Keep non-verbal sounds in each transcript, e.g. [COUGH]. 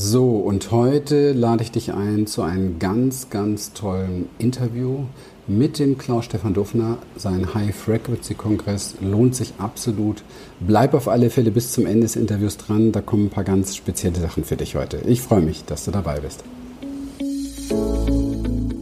So, und heute lade ich dich ein zu einem ganz, ganz tollen Interview mit dem Klaus-Stefan Duffner. Sein High-Frequency-Kongress lohnt sich absolut. Bleib auf alle Fälle bis zum Ende des Interviews dran. Da kommen ein paar ganz spezielle Sachen für dich heute. Ich freue mich, dass du dabei bist.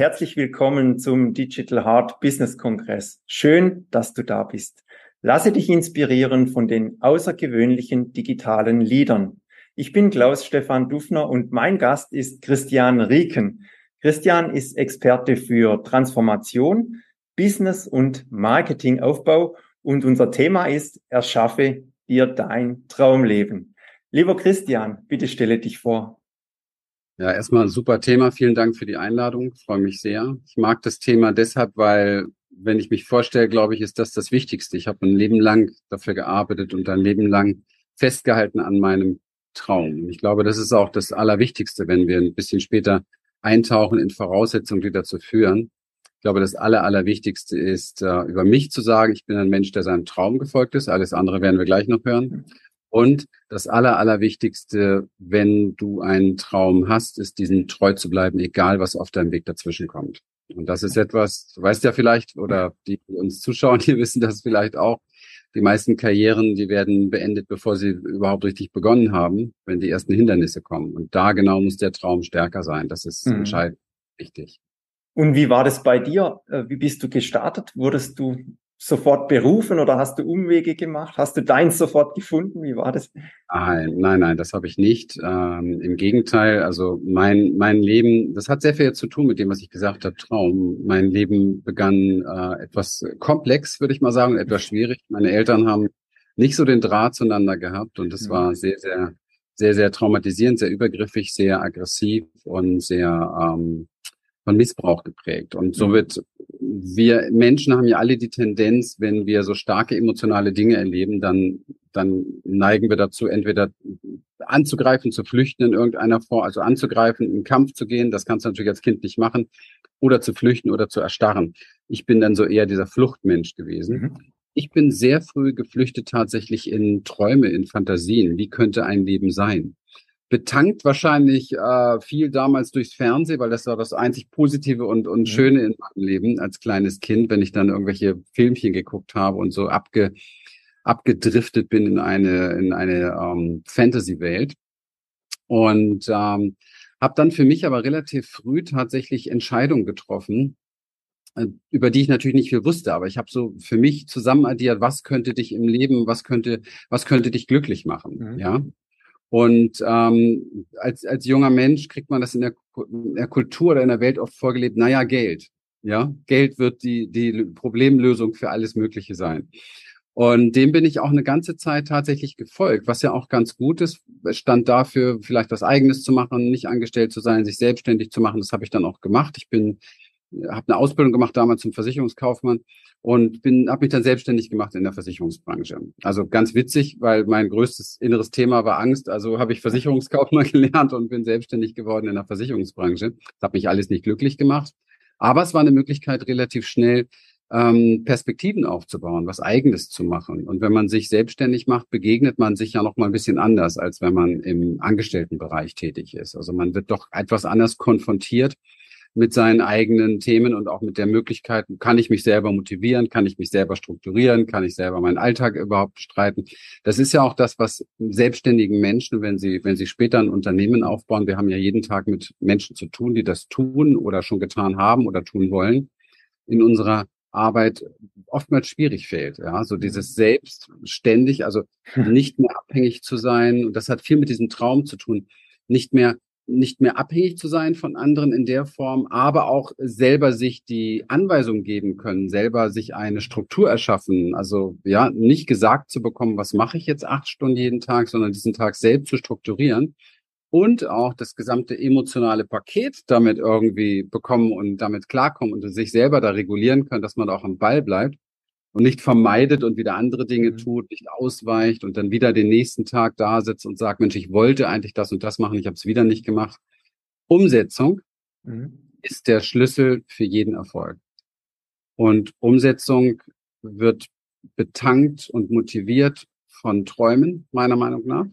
Herzlich willkommen zum Digital Heart Business Kongress. Schön, dass du da bist. Lasse dich inspirieren von den außergewöhnlichen digitalen Liedern. Ich bin Klaus Stefan Dufner und mein Gast ist Christian Rieken. Christian ist Experte für Transformation, Business und Marketingaufbau und unser Thema ist Erschaffe dir dein Traumleben. Lieber Christian, bitte stelle dich vor. Ja, erstmal super Thema. Vielen Dank für die Einladung. Ich freue mich sehr. Ich mag das Thema deshalb, weil, wenn ich mich vorstelle, glaube ich, ist das das Wichtigste. Ich habe ein Leben lang dafür gearbeitet und ein Leben lang festgehalten an meinem Traum. Ich glaube, das ist auch das Allerwichtigste, wenn wir ein bisschen später eintauchen in Voraussetzungen, die dazu führen. Ich glaube, das Aller, Allerwichtigste ist, äh, über mich zu sagen, ich bin ein Mensch, der seinem Traum gefolgt ist. Alles andere werden wir gleich noch hören. Und das Aller, Allerwichtigste, wenn du einen Traum hast, ist, diesen treu zu bleiben, egal was auf deinem Weg dazwischen kommt. Und das ist etwas, du weißt ja vielleicht, oder die, die uns zuschauen, [LAUGHS] die wissen das vielleicht auch, die meisten Karrieren, die werden beendet, bevor sie überhaupt richtig begonnen haben, wenn die ersten Hindernisse kommen. Und da genau muss der Traum stärker sein. Das ist mhm. entscheidend wichtig. Und wie war das bei dir? Äh, wie bist du gestartet? Wurdest du sofort berufen oder hast du Umwege gemacht? Hast du deins sofort gefunden? Wie war das? Nein, nein, nein, das habe ich nicht. Ähm, Im Gegenteil, also mein, mein Leben, das hat sehr viel zu tun mit dem, was ich gesagt habe, Traum. Mein Leben begann äh, etwas komplex, würde ich mal sagen, etwas schwierig. Meine Eltern haben nicht so den Draht zueinander gehabt und es mhm. war sehr, sehr, sehr, sehr traumatisierend, sehr übergriffig, sehr aggressiv und sehr ähm, von Missbrauch geprägt. Und so wird wir Menschen haben ja alle die Tendenz, wenn wir so starke emotionale Dinge erleben, dann, dann neigen wir dazu, entweder anzugreifen, zu flüchten in irgendeiner Form, also anzugreifen, in Kampf zu gehen. Das kannst du natürlich als Kind nicht machen. Oder zu flüchten oder zu erstarren. Ich bin dann so eher dieser Fluchtmensch gewesen. Mhm. Ich bin sehr früh geflüchtet tatsächlich in Träume, in Fantasien. Wie könnte ein Leben sein? Betankt wahrscheinlich äh, viel damals durchs Fernsehen, weil das war das einzig Positive und, und mhm. Schöne in meinem Leben als kleines Kind, wenn ich dann irgendwelche Filmchen geguckt habe und so abge, abgedriftet bin in eine, in eine ähm, Fantasy-Welt. Und ähm, habe dann für mich aber relativ früh tatsächlich Entscheidungen getroffen, äh, über die ich natürlich nicht viel wusste, aber ich habe so für mich zusammenaddiert, was könnte dich im Leben, was könnte, was könnte dich glücklich machen, mhm. ja. Und ähm, als, als junger Mensch kriegt man das in der, in der Kultur oder in der Welt oft vorgelebt, naja, Geld. Ja, Geld wird die, die Problemlösung für alles Mögliche sein. Und dem bin ich auch eine ganze Zeit tatsächlich gefolgt, was ja auch ganz gut ist. Stand dafür, vielleicht was Eigenes zu machen, nicht angestellt zu sein, sich selbstständig zu machen. Das habe ich dann auch gemacht. Ich bin, habe eine Ausbildung gemacht damals zum Versicherungskaufmann und bin habe mich dann selbstständig gemacht in der Versicherungsbranche. Also ganz witzig, weil mein größtes inneres Thema war Angst. Also habe ich Versicherungskaufmann [LAUGHS] gelernt und bin selbstständig geworden in der Versicherungsbranche. Das hat mich alles nicht glücklich gemacht, aber es war eine Möglichkeit, relativ schnell ähm, Perspektiven aufzubauen, was Eigenes zu machen. Und wenn man sich selbstständig macht, begegnet man sich ja noch mal ein bisschen anders, als wenn man im Angestelltenbereich tätig ist. Also man wird doch etwas anders konfrontiert mit seinen eigenen Themen und auch mit der Möglichkeit, kann ich mich selber motivieren, kann ich mich selber strukturieren, kann ich selber meinen Alltag überhaupt bestreiten. Das ist ja auch das, was selbstständigen Menschen, wenn sie, wenn sie später ein Unternehmen aufbauen, wir haben ja jeden Tag mit Menschen zu tun, die das tun oder schon getan haben oder tun wollen in unserer Arbeit oftmals schwierig fällt. Ja, so dieses selbstständig, also [LAUGHS] nicht mehr abhängig zu sein. Und das hat viel mit diesem Traum zu tun. Nicht mehr nicht mehr abhängig zu sein von anderen in der Form, aber auch selber sich die Anweisung geben können, selber sich eine Struktur erschaffen. Also ja, nicht gesagt zu bekommen, was mache ich jetzt acht Stunden jeden Tag, sondern diesen Tag selbst zu strukturieren und auch das gesamte emotionale Paket damit irgendwie bekommen und damit klarkommen und sich selber da regulieren können, dass man auch am Ball bleibt und nicht vermeidet und wieder andere Dinge mhm. tut, nicht ausweicht und dann wieder den nächsten Tag da sitzt und sagt, Mensch, ich wollte eigentlich das und das machen, ich habe es wieder nicht gemacht. Umsetzung mhm. ist der Schlüssel für jeden Erfolg. Und Umsetzung wird betankt und motiviert von Träumen, meiner Meinung nach.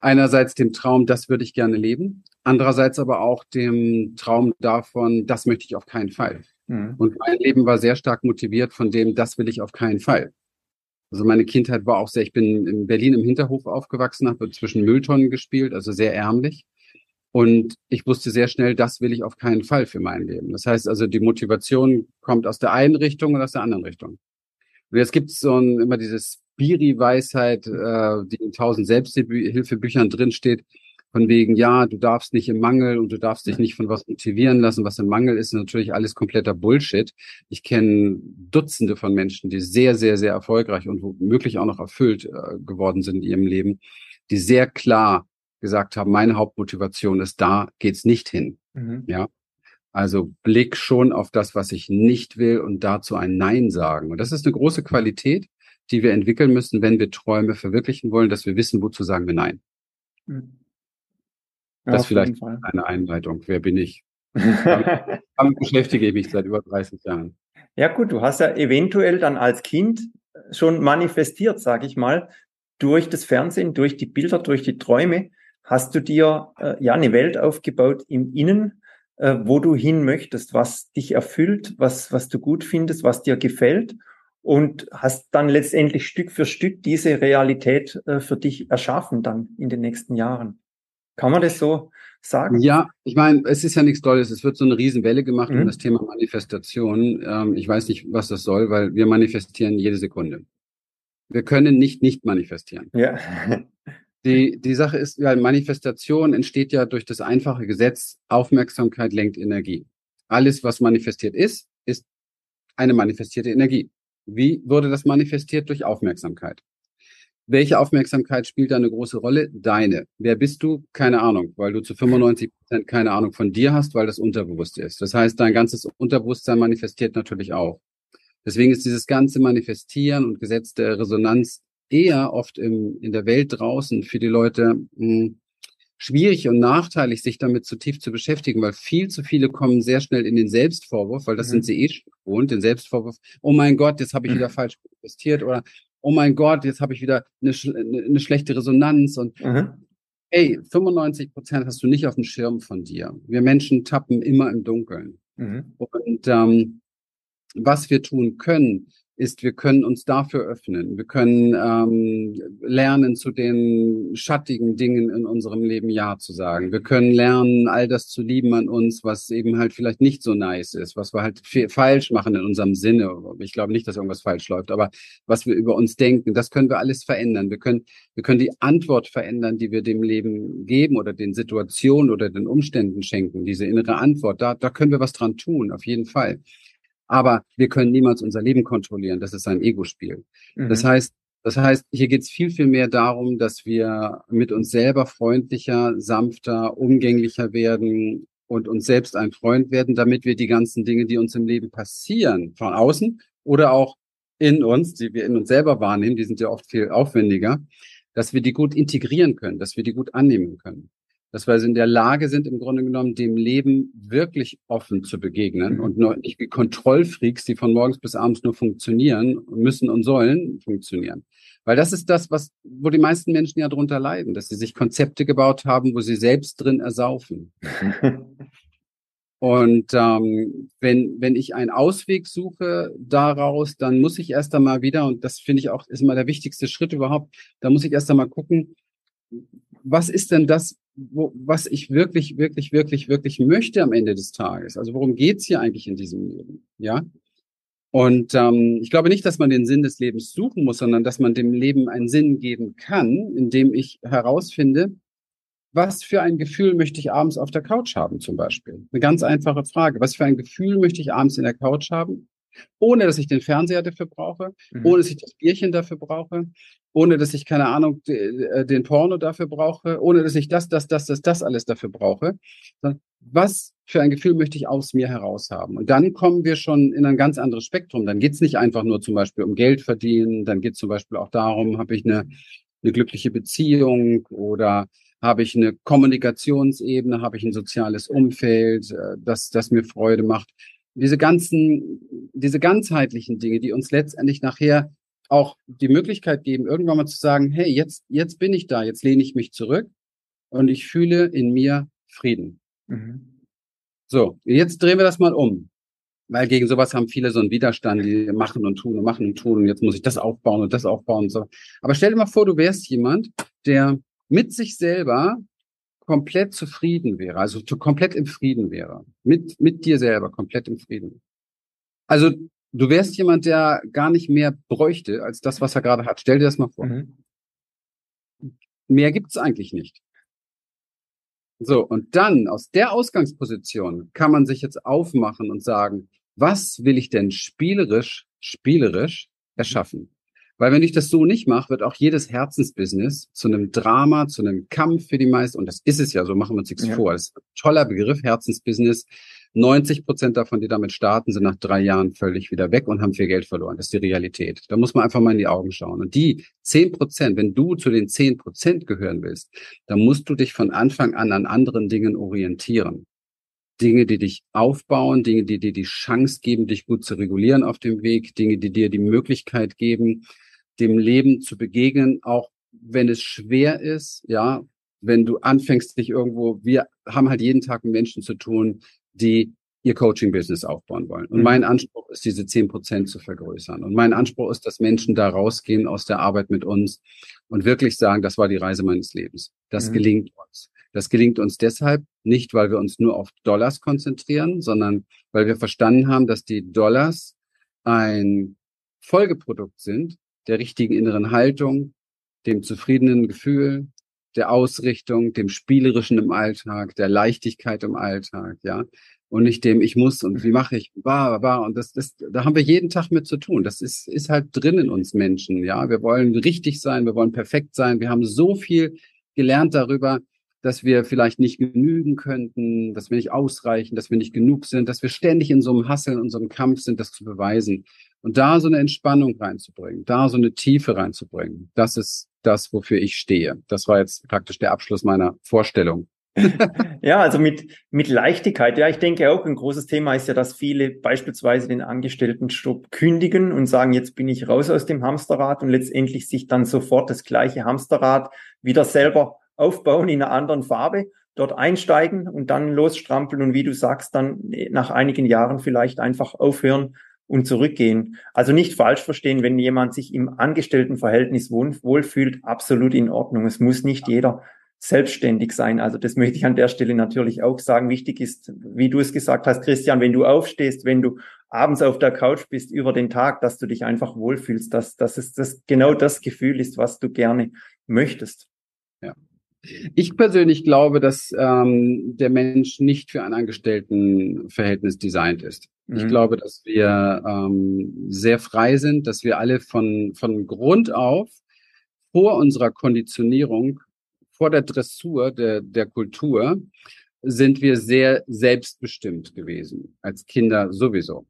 Einerseits dem Traum, das würde ich gerne leben. Andererseits aber auch dem Traum davon, das möchte ich auf keinen Fall. Mhm. Und mein Leben war sehr stark motiviert von dem, das will ich auf keinen Fall. Also meine Kindheit war auch sehr, ich bin in Berlin im Hinterhof aufgewachsen, habe zwischen Mülltonnen gespielt, also sehr ärmlich. Und ich wusste sehr schnell, das will ich auf keinen Fall für mein Leben. Das heißt also, die Motivation kommt aus der einen Richtung und aus der anderen Richtung. Und jetzt gibt es so ein, immer dieses Spiri-Weisheit, äh, die in tausend Selbsthilfebüchern drinsteht, von wegen, ja, du darfst nicht im Mangel und du darfst dich nicht von was motivieren lassen, was im Mangel ist, ist natürlich alles kompletter Bullshit. Ich kenne Dutzende von Menschen, die sehr, sehr, sehr erfolgreich und womöglich auch noch erfüllt äh, geworden sind in ihrem Leben, die sehr klar gesagt haben, meine Hauptmotivation ist, da geht's nicht hin. Mhm. Ja. Also Blick schon auf das, was ich nicht will und dazu ein Nein sagen. Und das ist eine große Qualität, die wir entwickeln müssen, wenn wir Träume verwirklichen wollen, dass wir wissen, wozu sagen wir Nein. Mhm. Das ist vielleicht eine Einleitung. Wer bin ich? [LAUGHS] Damit beschäftige ich mich seit über 30 Jahren. Ja gut, du hast ja eventuell dann als Kind schon manifestiert, sage ich mal, durch das Fernsehen, durch die Bilder, durch die Träume, hast du dir äh, ja eine Welt aufgebaut im Innen, äh, wo du hin möchtest, was dich erfüllt, was, was du gut findest, was dir gefällt und hast dann letztendlich Stück für Stück diese Realität äh, für dich erschaffen dann in den nächsten Jahren. Kann man das so sagen? Ja, ich meine, es ist ja nichts Tolles. Es wird so eine Riesenwelle gemacht mhm. um das Thema Manifestation. Ähm, ich weiß nicht, was das soll, weil wir manifestieren jede Sekunde. Wir können nicht nicht manifestieren. Ja. [LAUGHS] Die, die Sache ist, ja, Manifestation entsteht ja durch das einfache Gesetz, Aufmerksamkeit lenkt Energie. Alles, was manifestiert ist, ist eine manifestierte Energie. Wie wurde das manifestiert? Durch Aufmerksamkeit. Welche Aufmerksamkeit spielt da eine große Rolle? Deine. Wer bist du? Keine Ahnung, weil du zu 95 Prozent keine Ahnung von dir hast, weil das unterbewusst ist. Das heißt, dein ganzes Unterbewusstsein manifestiert natürlich auch. Deswegen ist dieses ganze Manifestieren und Gesetz der Resonanz eher oft im, in der Welt draußen für die Leute mh, hm, schwierig und nachteilig, sich damit zu tief zu beschäftigen, weil viel zu viele kommen sehr schnell in den Selbstvorwurf, weil das mhm. sind sie eh schon gewohnt, den Selbstvorwurf, oh mein Gott, jetzt habe ich wieder falsch investiert oder oh mein Gott, jetzt habe ich wieder eine, eine, schlechte Resonanz und mhm. hey, 95 Prozent hast du nicht auf dem Schirm von dir. Wir Menschen tappen immer im Dunkeln. Mhm. Und ähm, was wir tun können, ist, wir können uns dafür öffnen. Wir können ähm, lernen, zu den schattigen Dingen in unserem Leben Ja zu sagen. Wir können lernen, all das zu lieben an uns, was eben halt vielleicht nicht so nice ist, was wir halt falsch machen in unserem Sinne. Ich glaube nicht, dass irgendwas falsch läuft, aber was wir über uns denken, das können wir alles verändern. Wir können, wir können die Antwort verändern, die wir dem Leben geben oder den Situationen oder den Umständen schenken. Diese innere Antwort, da, da können wir was dran tun, auf jeden Fall. Aber wir können niemals unser Leben kontrollieren. Das ist ein Ego-Spiel. Mhm. Das heißt, das heißt, hier geht es viel, viel mehr darum, dass wir mit uns selber freundlicher, sanfter, umgänglicher werden und uns selbst ein Freund werden, damit wir die ganzen Dinge, die uns im Leben passieren, von außen oder auch in uns, die wir in uns selber wahrnehmen, die sind ja oft viel aufwendiger, dass wir die gut integrieren können, dass wir die gut annehmen können dass wir in der Lage sind, im Grunde genommen dem Leben wirklich offen zu begegnen mhm. und nicht wie Kontrollfreaks, die von morgens bis abends nur funktionieren, müssen und sollen funktionieren. Weil das ist das, was, wo die meisten Menschen ja drunter leiden, dass sie sich Konzepte gebaut haben, wo sie selbst drin ersaufen. [LAUGHS] Und ähm, wenn, wenn ich einen Ausweg suche daraus, dann muss ich erst einmal wieder, und das finde ich auch, ist immer der wichtigste Schritt überhaupt, da muss ich erst einmal gucken, was ist denn das, wo, was ich wirklich, wirklich, wirklich, wirklich möchte am Ende des Tages. Also worum geht's hier eigentlich in diesem Leben? Ja, Und ähm, ich glaube nicht, dass man den Sinn des Lebens suchen muss, sondern dass man dem Leben einen Sinn geben kann, indem ich herausfinde, was für ein Gefühl möchte ich abends auf der Couch haben zum Beispiel? Eine ganz einfache Frage. Was für ein Gefühl möchte ich abends in der Couch haben? Ohne dass ich den Fernseher dafür brauche, mhm. ohne dass ich das Bierchen dafür brauche, ohne dass ich, keine Ahnung, äh, den Porno dafür brauche, ohne dass ich das, das, das, das, das alles dafür brauche. Was für ein Gefühl möchte ich aus mir heraus haben? Und dann kommen wir schon in ein ganz anderes Spektrum. Dann geht es nicht einfach nur zum Beispiel um Geld verdienen, dann geht es zum Beispiel auch darum, habe ich eine, eine glückliche Beziehung oder habe ich eine Kommunikationsebene, habe ich ein soziales Umfeld, äh, das, das mir Freude macht. Diese ganzen, diese ganzheitlichen Dinge, die uns letztendlich nachher auch die Möglichkeit geben, irgendwann mal zu sagen, hey, jetzt, jetzt bin ich da, jetzt lehne ich mich zurück und ich fühle in mir Frieden. Mhm. So, jetzt drehen wir das mal um. Weil gegen sowas haben viele so einen Widerstand, die machen und tun und machen und tun und jetzt muss ich das aufbauen und das aufbauen und so. Aber stell dir mal vor, du wärst jemand, der mit sich selber komplett zufrieden wäre, also komplett im Frieden wäre, mit, mit dir selber komplett im Frieden. Also du wärst jemand, der gar nicht mehr bräuchte als das, was er gerade hat. Stell dir das mal vor. Mhm. Mehr gibt's eigentlich nicht. So, und dann aus der Ausgangsposition kann man sich jetzt aufmachen und sagen, was will ich denn spielerisch, spielerisch erschaffen? Weil wenn ich das so nicht mache, wird auch jedes Herzensbusiness zu einem Drama, zu einem Kampf für die meisten. Und das ist es ja, so machen wir uns nichts ja. vor. Das ist ein toller Begriff, Herzensbusiness. 90 Prozent davon, die damit starten, sind nach drei Jahren völlig wieder weg und haben viel Geld verloren. Das ist die Realität. Da muss man einfach mal in die Augen schauen. Und die 10 Prozent, wenn du zu den 10 Prozent gehören willst, dann musst du dich von Anfang an an anderen Dingen orientieren. Dinge, die dich aufbauen, Dinge, die dir die Chance geben, dich gut zu regulieren auf dem Weg, Dinge, die dir die Möglichkeit geben, dem Leben zu begegnen, auch wenn es schwer ist, ja, wenn du anfängst, dich irgendwo, wir haben halt jeden Tag mit Menschen zu tun, die ihr Coaching-Business aufbauen wollen. Und mhm. mein Anspruch ist, diese zehn Prozent zu vergrößern. Und mein Anspruch ist, dass Menschen da rausgehen aus der Arbeit mit uns und wirklich sagen, das war die Reise meines Lebens. Das mhm. gelingt uns. Das gelingt uns deshalb nicht, weil wir uns nur auf Dollars konzentrieren, sondern weil wir verstanden haben, dass die Dollars ein Folgeprodukt sind der richtigen inneren Haltung, dem zufriedenen Gefühl, der Ausrichtung, dem Spielerischen im Alltag, der Leichtigkeit im Alltag, ja. Und nicht dem, ich muss und wie mache ich, bah, bah, und das, das, da haben wir jeden Tag mit zu tun. Das ist, ist halt drin in uns Menschen, ja. Wir wollen richtig sein, wir wollen perfekt sein. Wir haben so viel gelernt darüber, dass wir vielleicht nicht genügen könnten, dass wir nicht ausreichen, dass wir nicht genug sind, dass wir ständig in so einem Hasseln und so einem Kampf sind, das zu beweisen. Und da so eine Entspannung reinzubringen, da so eine Tiefe reinzubringen, das ist das, wofür ich stehe. Das war jetzt praktisch der Abschluss meiner Vorstellung. [LAUGHS] [LAUGHS] ja, also mit, mit Leichtigkeit. Ja, ich denke auch, ein großes Thema ist ja, dass viele beispielsweise den Angestelltenstopp kündigen und sagen, jetzt bin ich raus aus dem Hamsterrad und letztendlich sich dann sofort das gleiche Hamsterrad wieder selber aufbauen in einer anderen Farbe, dort einsteigen und dann losstrampeln und wie du sagst, dann nach einigen Jahren vielleicht einfach aufhören und zurückgehen. Also nicht falsch verstehen, wenn jemand sich im Angestelltenverhältnis wohlfühlt, absolut in Ordnung. Es muss nicht jeder selbstständig sein. Also das möchte ich an der Stelle natürlich auch sagen. Wichtig ist, wie du es gesagt hast, Christian, wenn du aufstehst, wenn du abends auf der Couch bist über den Tag, dass du dich einfach wohlfühlst, dass, dass es das genau das Gefühl ist, was du gerne möchtest. Ja. Ich persönlich glaube, dass ähm, der Mensch nicht für ein Angestelltenverhältnis designt ist. Mhm. Ich glaube, dass wir ähm, sehr frei sind, dass wir alle von, von Grund auf vor unserer Konditionierung, vor der Dressur der, der Kultur, sind wir sehr selbstbestimmt gewesen, als Kinder sowieso.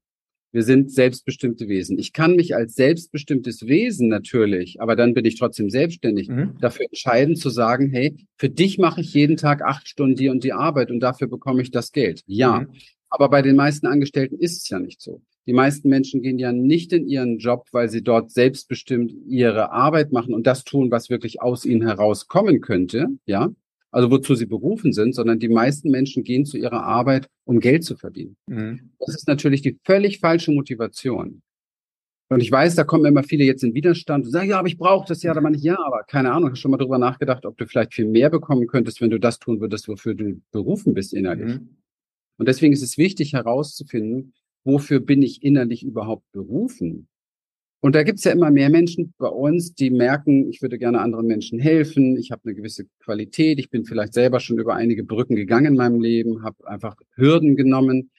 Wir sind selbstbestimmte Wesen. Ich kann mich als selbstbestimmtes Wesen natürlich, aber dann bin ich trotzdem selbstständig, mhm. dafür entscheiden zu sagen, hey, für dich mache ich jeden Tag acht Stunden die und die Arbeit und dafür bekomme ich das Geld. Ja. Mhm. Aber bei den meisten Angestellten ist es ja nicht so. Die meisten Menschen gehen ja nicht in ihren Job, weil sie dort selbstbestimmt ihre Arbeit machen und das tun, was wirklich aus ihnen herauskommen könnte, ja, also wozu sie berufen sind, sondern die meisten Menschen gehen zu ihrer Arbeit, um Geld zu verdienen. Mhm. Das ist natürlich die völlig falsche Motivation. Und ich weiß, da kommen immer viele jetzt in Widerstand und sagen, ja, aber ich brauche das ja, da meine ich, ja, aber keine Ahnung, hast schon mal drüber nachgedacht, ob du vielleicht viel mehr bekommen könntest, wenn du das tun würdest, wofür du berufen bist innerlich. Mhm. Und deswegen ist es wichtig herauszufinden, wofür bin ich innerlich überhaupt berufen? Und da gibt's ja immer mehr Menschen bei uns, die merken, ich würde gerne anderen Menschen helfen, ich habe eine gewisse Qualität, ich bin vielleicht selber schon über einige Brücken gegangen in meinem Leben, habe einfach Hürden genommen,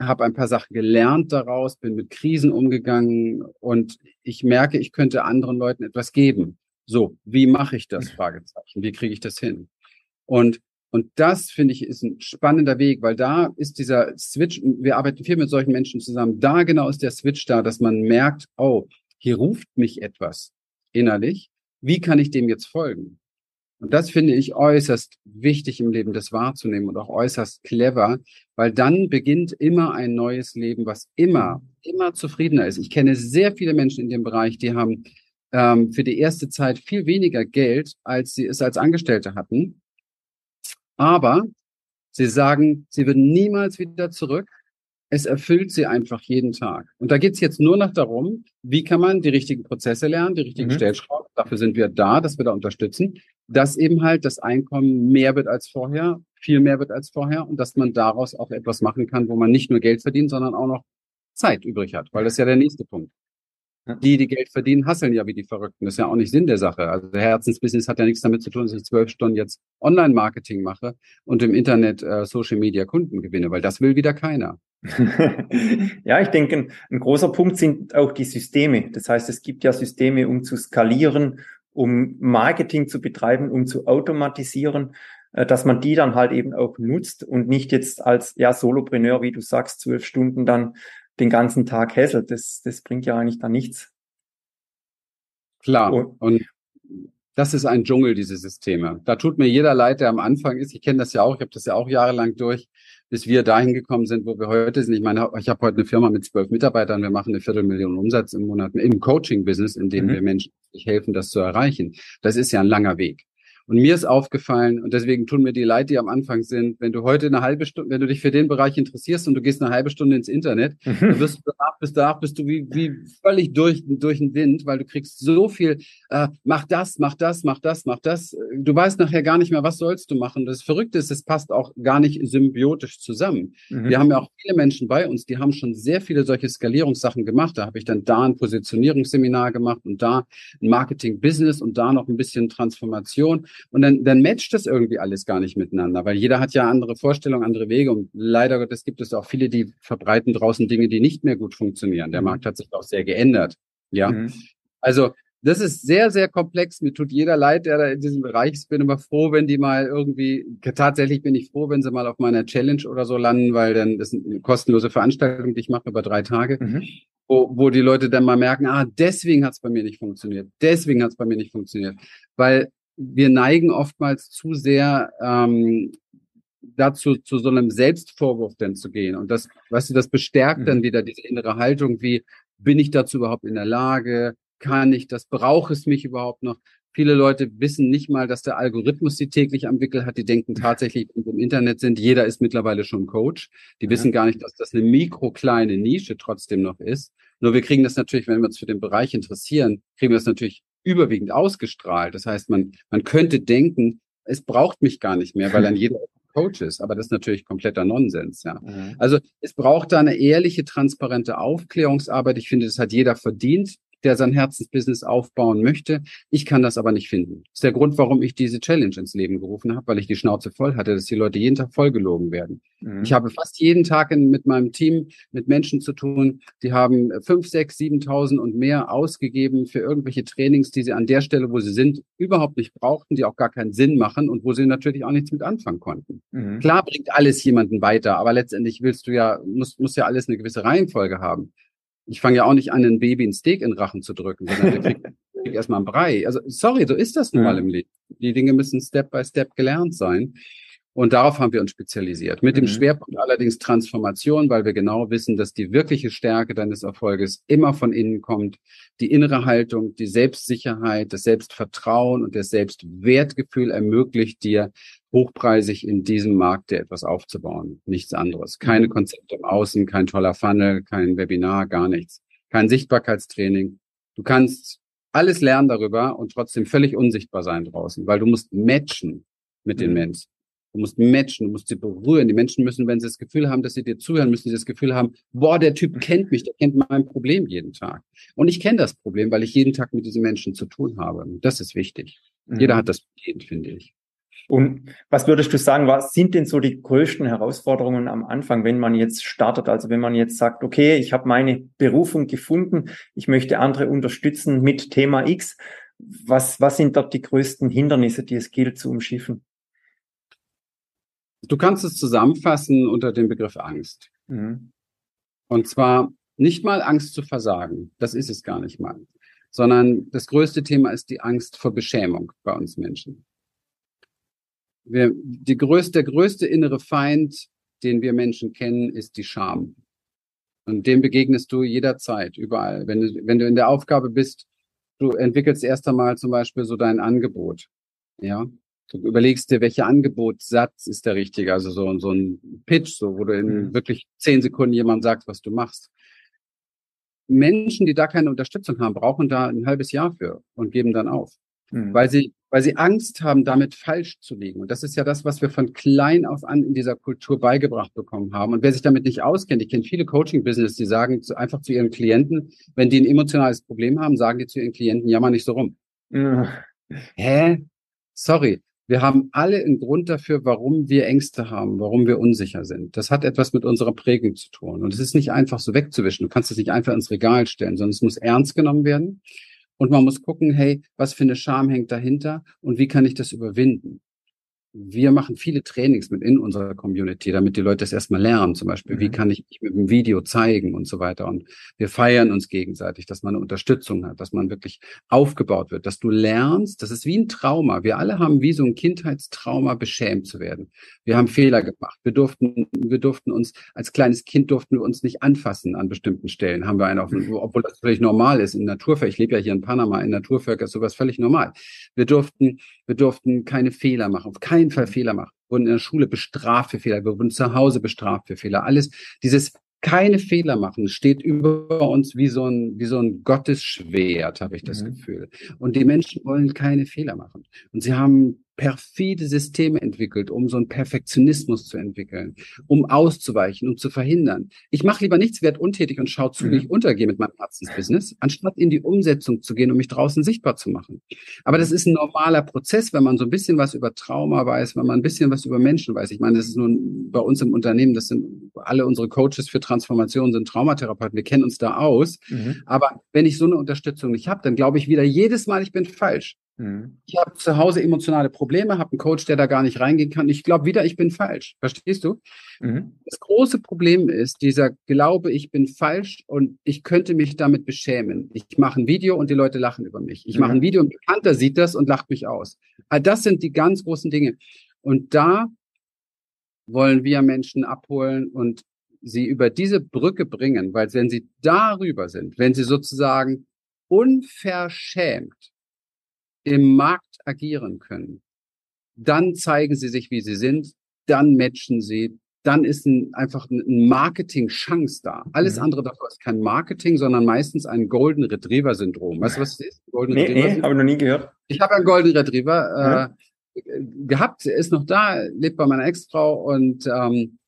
habe ein paar Sachen gelernt daraus, bin mit Krisen umgegangen und ich merke, ich könnte anderen Leuten etwas geben. So, wie mache ich das? Fragezeichen. Wie kriege ich das hin? Und und das finde ich ist ein spannender Weg, weil da ist dieser Switch. Wir arbeiten viel mit solchen Menschen zusammen. Da genau ist der Switch da, dass man merkt, oh, hier ruft mich etwas innerlich. Wie kann ich dem jetzt folgen? Und das finde ich äußerst wichtig im Leben, das wahrzunehmen und auch äußerst clever, weil dann beginnt immer ein neues Leben, was immer, immer zufriedener ist. Ich kenne sehr viele Menschen in dem Bereich, die haben ähm, für die erste Zeit viel weniger Geld, als sie es als Angestellte hatten. Aber sie sagen, sie würden niemals wieder zurück es erfüllt sie einfach jeden Tag. Und da geht's jetzt nur noch darum, wie kann man die richtigen Prozesse lernen, die richtigen mhm. Stellschrauben. Dafür sind wir da, dass wir da unterstützen, dass eben halt das Einkommen mehr wird als vorher, viel mehr wird als vorher und dass man daraus auch etwas machen kann, wo man nicht nur Geld verdient, sondern auch noch Zeit übrig hat, weil das ist ja der nächste Punkt. Die, die Geld verdienen, hasseln ja wie die Verrückten. Das ist ja auch nicht Sinn der Sache. Also der Herzensbusiness hat ja nichts damit zu tun, dass ich zwölf Stunden jetzt Online-Marketing mache und im Internet äh, Social Media Kunden gewinne, weil das will wieder keiner. [LAUGHS] ja, ich denke, ein großer Punkt sind auch die Systeme. Das heißt, es gibt ja Systeme, um zu skalieren, um Marketing zu betreiben, um zu automatisieren, äh, dass man die dann halt eben auch nutzt und nicht jetzt als ja Solopreneur, wie du sagst, zwölf Stunden dann den ganzen Tag hässelt. Das, das bringt ja eigentlich dann nichts. Klar. Und, und das ist ein Dschungel, diese Systeme. Da tut mir jeder leid, der am Anfang ist. Ich kenne das ja auch, ich habe das ja auch jahrelang durch, bis wir dahin gekommen sind, wo wir heute sind. Ich meine, ich habe heute eine Firma mit zwölf Mitarbeitern, wir machen eine Viertelmillion Umsatz im Monat im Coaching-Business, in dem mhm. wir Menschen helfen, das zu erreichen. Das ist ja ein langer Weg. Und mir ist aufgefallen, und deswegen tun mir die Leid, die am Anfang sind, wenn du heute eine halbe Stunde, wenn du dich für den Bereich interessierst und du gehst eine halbe Stunde ins Internet, mhm. dann wirst du danach, bis danach bist du wie, wie völlig durch, durch den Wind, weil du kriegst so viel, äh, mach das, mach das, mach das, mach das. Du weißt nachher gar nicht mehr, was sollst du machen. Das Verrückte ist, es passt auch gar nicht symbiotisch zusammen. Mhm. Wir haben ja auch viele Menschen bei uns, die haben schon sehr viele solche Skalierungssachen gemacht. Da habe ich dann da ein Positionierungsseminar gemacht und da ein Marketing-Business und da noch ein bisschen Transformation. Und dann, dann matcht das irgendwie alles gar nicht miteinander, weil jeder hat ja andere Vorstellungen, andere Wege. Und leider Gottes gibt es auch viele, die verbreiten draußen Dinge, die nicht mehr gut funktionieren. Der mhm. Markt hat sich auch sehr geändert. Ja. Mhm. Also, das ist sehr, sehr komplex. Mir tut jeder leid, der da in diesem Bereich ist. Bin immer froh, wenn die mal irgendwie, tatsächlich bin ich froh, wenn sie mal auf meiner Challenge oder so landen, weil dann das ist eine kostenlose Veranstaltung, die ich mache über drei Tage. Mhm. Wo, wo die Leute dann mal merken, ah, deswegen hat es bei mir nicht funktioniert. Deswegen hat es bei mir nicht funktioniert. Weil wir neigen oftmals zu sehr ähm, dazu, zu so einem Selbstvorwurf denn zu gehen. Und das, weißt du, das bestärkt mhm. dann wieder diese innere Haltung, wie bin ich dazu überhaupt in der Lage? Kann ich das? Brauche es mich überhaupt noch? Viele Leute wissen nicht mal, dass der Algorithmus sie täglich am Wickel hat. Die denken tatsächlich, wenn sie im Internet sind, jeder ist mittlerweile schon Coach. Die ja. wissen gar nicht, dass das eine mikrokleine Nische trotzdem noch ist. Nur wir kriegen das natürlich, wenn wir uns für den Bereich interessieren, kriegen wir das natürlich überwiegend ausgestrahlt. Das heißt, man, man könnte denken, es braucht mich gar nicht mehr, weil dann [LAUGHS] jeder Coach ist. Aber das ist natürlich kompletter Nonsens, ja. Mhm. Also es braucht da eine ehrliche, transparente Aufklärungsarbeit. Ich finde, das hat jeder verdient der sein Herzensbusiness aufbauen möchte. Ich kann das aber nicht finden. Das ist der Grund, warum ich diese Challenge ins Leben gerufen habe, weil ich die Schnauze voll hatte, dass die Leute jeden Tag vollgelogen werden. Mhm. Ich habe fast jeden Tag in, mit meinem Team mit Menschen zu tun, die haben fünf, sechs, siebentausend und mehr ausgegeben für irgendwelche Trainings, die sie an der Stelle, wo sie sind, überhaupt nicht brauchten, die auch gar keinen Sinn machen und wo sie natürlich auch nichts mit anfangen konnten. Mhm. Klar bringt alles jemanden weiter, aber letztendlich willst du ja, muss, muss ja alles eine gewisse Reihenfolge haben. Ich fange ja auch nicht an, ein Baby ein Steak in den Rachen zu drücken, sondern der kriegt, [LAUGHS] kriegt erstmal ein Brei. Also sorry, so ist das nun mal im Leben. Die Dinge müssen Step by Step gelernt sein. Und darauf haben wir uns spezialisiert. Mit mhm. dem Schwerpunkt allerdings Transformation, weil wir genau wissen, dass die wirkliche Stärke deines Erfolges immer von innen kommt. Die innere Haltung, die Selbstsicherheit, das Selbstvertrauen und das Selbstwertgefühl ermöglicht dir, hochpreisig in diesem Markt dir etwas aufzubauen. Nichts anderes. Keine mhm. Konzepte im Außen, kein toller Funnel, kein Webinar, gar nichts. Kein Sichtbarkeitstraining. Du kannst alles lernen darüber und trotzdem völlig unsichtbar sein draußen, weil du musst matchen mit den mhm. Menschen. Du musst matchen, du musst sie berühren. Die Menschen müssen, wenn sie das Gefühl haben, dass sie dir zuhören, müssen sie das Gefühl haben, boah, der Typ kennt mich, der kennt mein Problem jeden Tag. Und ich kenne das Problem, weil ich jeden Tag mit diesen Menschen zu tun habe. Das ist wichtig. Mhm. Jeder hat das Problem, finde ich. Und was würdest du sagen, was sind denn so die größten Herausforderungen am Anfang, wenn man jetzt startet? Also wenn man jetzt sagt, okay, ich habe meine Berufung gefunden, ich möchte andere unterstützen mit Thema X. Was, was sind dort die größten Hindernisse, die es gilt zu umschiffen? Du kannst es zusammenfassen unter dem Begriff Angst. Mhm. Und zwar nicht mal Angst zu versagen, das ist es gar nicht mal, sondern das größte Thema ist die Angst vor Beschämung bei uns Menschen. Wir, die größte, der größte innere Feind, den wir Menschen kennen, ist die Scham. Und dem begegnest du jederzeit, überall. Wenn du, wenn du in der Aufgabe bist, du entwickelst erst einmal zum Beispiel so dein Angebot. Ja, du überlegst dir, welcher Angebotssatz ist der richtige, also so, so ein Pitch, so, wo du in mhm. wirklich zehn Sekunden jemand sagst, was du machst. Menschen, die da keine Unterstützung haben, brauchen da ein halbes Jahr für und geben dann auf. Mhm. Weil sie, weil sie Angst haben, damit falsch zu liegen. Und das ist ja das, was wir von klein auf an in dieser Kultur beigebracht bekommen haben. Und wer sich damit nicht auskennt, ich kenne viele Coaching-Business, die sagen zu, einfach zu ihren Klienten, wenn die ein emotionales Problem haben, sagen die zu ihren Klienten, jammer nicht so rum. Mhm. Hä? Sorry. Wir haben alle einen Grund dafür, warum wir Ängste haben, warum wir unsicher sind. Das hat etwas mit unserer Prägung zu tun. Und es ist nicht einfach so wegzuwischen. Du kannst es nicht einfach ins Regal stellen, sondern es muss ernst genommen werden. Und man muss gucken, hey, was für eine Scham hängt dahinter und wie kann ich das überwinden? Wir machen viele Trainings mit in unserer Community, damit die Leute das erstmal lernen. Zum Beispiel, mhm. wie kann ich mich mit dem Video zeigen und so weiter. Und wir feiern uns gegenseitig, dass man eine Unterstützung hat, dass man wirklich aufgebaut wird, dass du lernst. Das ist wie ein Trauma. Wir alle haben wie so ein Kindheitstrauma beschämt zu werden. Wir haben Fehler gemacht. Wir durften, wir durften uns, als kleines Kind durften wir uns nicht anfassen an bestimmten Stellen. Haben wir einen auf, obwohl das völlig normal ist in Naturvölker. Ich lebe ja hier in Panama. In Naturvölker ist sowas völlig normal. Wir durften, wir durften keine Fehler machen. Auf keinen Fall Fehler machen. Wir wurden in der Schule bestraft für Fehler. Wir wurden zu Hause bestraft für Fehler. Alles, dieses keine Fehler machen steht über uns wie so ein, wie so ein Gottesschwert, habe ich das mhm. Gefühl. Und die Menschen wollen keine Fehler machen. Und sie haben perfide Systeme entwickelt, um so einen Perfektionismus zu entwickeln, um auszuweichen, um zu verhindern. Ich mache lieber nichts, werde untätig und schaue zu, mhm. wie ich untergehe mit meinem Herzensbusiness, anstatt in die Umsetzung zu gehen, um mich draußen sichtbar zu machen. Aber das ist ein normaler Prozess, wenn man so ein bisschen was über Trauma weiß, wenn man ein bisschen was über Menschen weiß. Ich meine, das ist nun bei uns im Unternehmen, das sind alle unsere Coaches für Transformation sind Traumatherapeuten. Wir kennen uns da aus. Mhm. Aber wenn ich so eine Unterstützung nicht habe, dann glaube ich wieder jedes Mal, ich bin falsch. Mhm. Ich habe zu Hause emotionale Probleme, habe einen Coach, der da gar nicht reingehen kann. Ich glaube wieder, ich bin falsch. Verstehst du? Mhm. Das große Problem ist dieser Glaube, ich bin falsch und ich könnte mich damit beschämen. Ich mache ein Video und die Leute lachen über mich. Ich mhm. mache ein Video und ein Bekannter sieht das und lacht mich aus. All das sind die ganz großen Dinge. Und da wollen wir Menschen abholen und sie über diese Brücke bringen, weil wenn sie darüber sind, wenn sie sozusagen unverschämt im Markt agieren können, dann zeigen sie sich, wie sie sind, dann matchen sie, dann ist ein, einfach ein Marketing-Chance da. Alles mhm. andere davor ist kein Marketing, sondern meistens ein Golden Retriever-Syndrom. Weißt du, was das ist? Golden nee, Retriever nee, habe ich noch nie gehört. Ich habe einen Golden Retriever äh, gehabt, er ist noch da, lebt bei meiner Ex-Frau und ähm,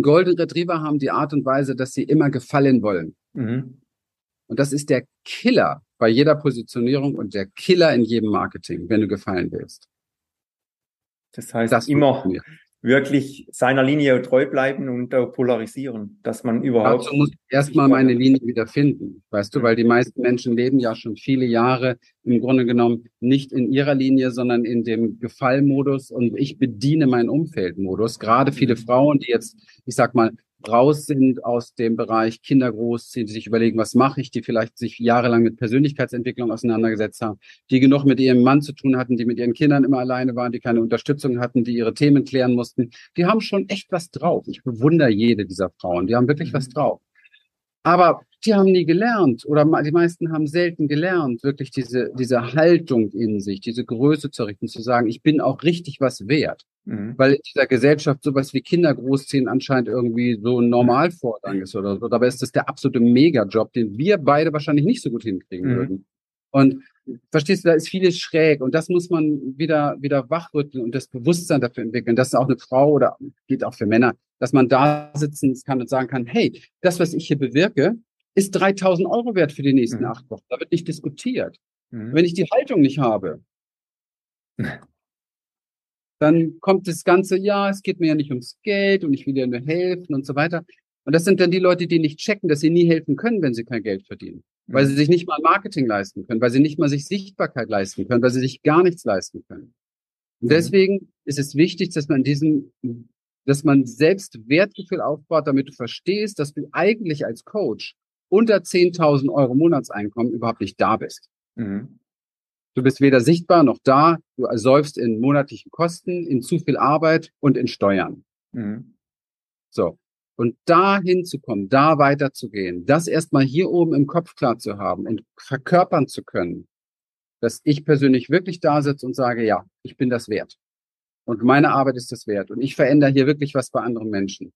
Golden Retriever haben die Art und Weise, dass sie immer gefallen wollen. Mhm. Und das ist der Killer bei jeder Positionierung und der Killer in jedem Marketing, wenn du gefallen willst. Das heißt, das immer wirklich seiner Linie treu bleiben und auch polarisieren, dass man überhaupt. Dazu muss ich erstmal meine Linie wieder finden, weißt du, weil die meisten Menschen leben ja schon viele Jahre im Grunde genommen nicht in ihrer Linie, sondern in dem Gefallmodus und ich bediene mein Umfeldmodus. Gerade viele mhm. Frauen, die jetzt, ich sag mal, raus sind aus dem Bereich Kinder großziehen, die sich überlegen, was mache ich, die vielleicht sich jahrelang mit Persönlichkeitsentwicklung auseinandergesetzt haben, die genug mit ihrem Mann zu tun hatten, die mit ihren Kindern immer alleine waren, die keine Unterstützung hatten, die ihre Themen klären mussten, die haben schon echt was drauf. Ich bewundere jede dieser Frauen, die haben wirklich was mhm. drauf. Aber die haben nie gelernt oder die meisten haben selten gelernt, wirklich diese, diese Haltung in sich, diese Größe zu richten, zu sagen, ich bin auch richtig was wert. Mhm. Weil in dieser Gesellschaft sowas wie Kinder großziehen anscheinend irgendwie so ein Normalvorgang ist oder so. Dabei ist das der absolute Megajob, den wir beide wahrscheinlich nicht so gut hinkriegen mhm. würden. Und verstehst du, da ist vieles schräg und das muss man wieder, wieder wachrütteln und das Bewusstsein dafür entwickeln, dass auch eine Frau oder geht auch für Männer, dass man da sitzen kann und sagen kann, hey, das, was ich hier bewirke, ist 3000 Euro wert für die nächsten mhm. acht Wochen. Da wird nicht diskutiert. Mhm. Wenn ich die Haltung nicht habe, [LAUGHS] dann kommt das Ganze, ja, es geht mir ja nicht ums Geld und ich will dir nur helfen und so weiter. Und das sind dann die Leute, die nicht checken, dass sie nie helfen können, wenn sie kein Geld verdienen. Weil sie sich nicht mal Marketing leisten können, weil sie nicht mal sich Sichtbarkeit leisten können, weil sie sich gar nichts leisten können. Und mhm. deswegen ist es wichtig, dass man diesen, dass man selbst Wertgefühl aufbaut, damit du verstehst, dass du eigentlich als Coach unter 10.000 Euro Monatseinkommen überhaupt nicht da bist. Mhm. Du bist weder sichtbar noch da. Du ersäufst in monatlichen Kosten, in zu viel Arbeit und in Steuern. Mhm. So. Und da hinzukommen, da weiterzugehen, das erstmal hier oben im Kopf klar zu haben und verkörpern zu können, dass ich persönlich wirklich da sitze und sage, ja, ich bin das wert. Und meine Arbeit ist das wert. Und ich verändere hier wirklich was bei anderen Menschen.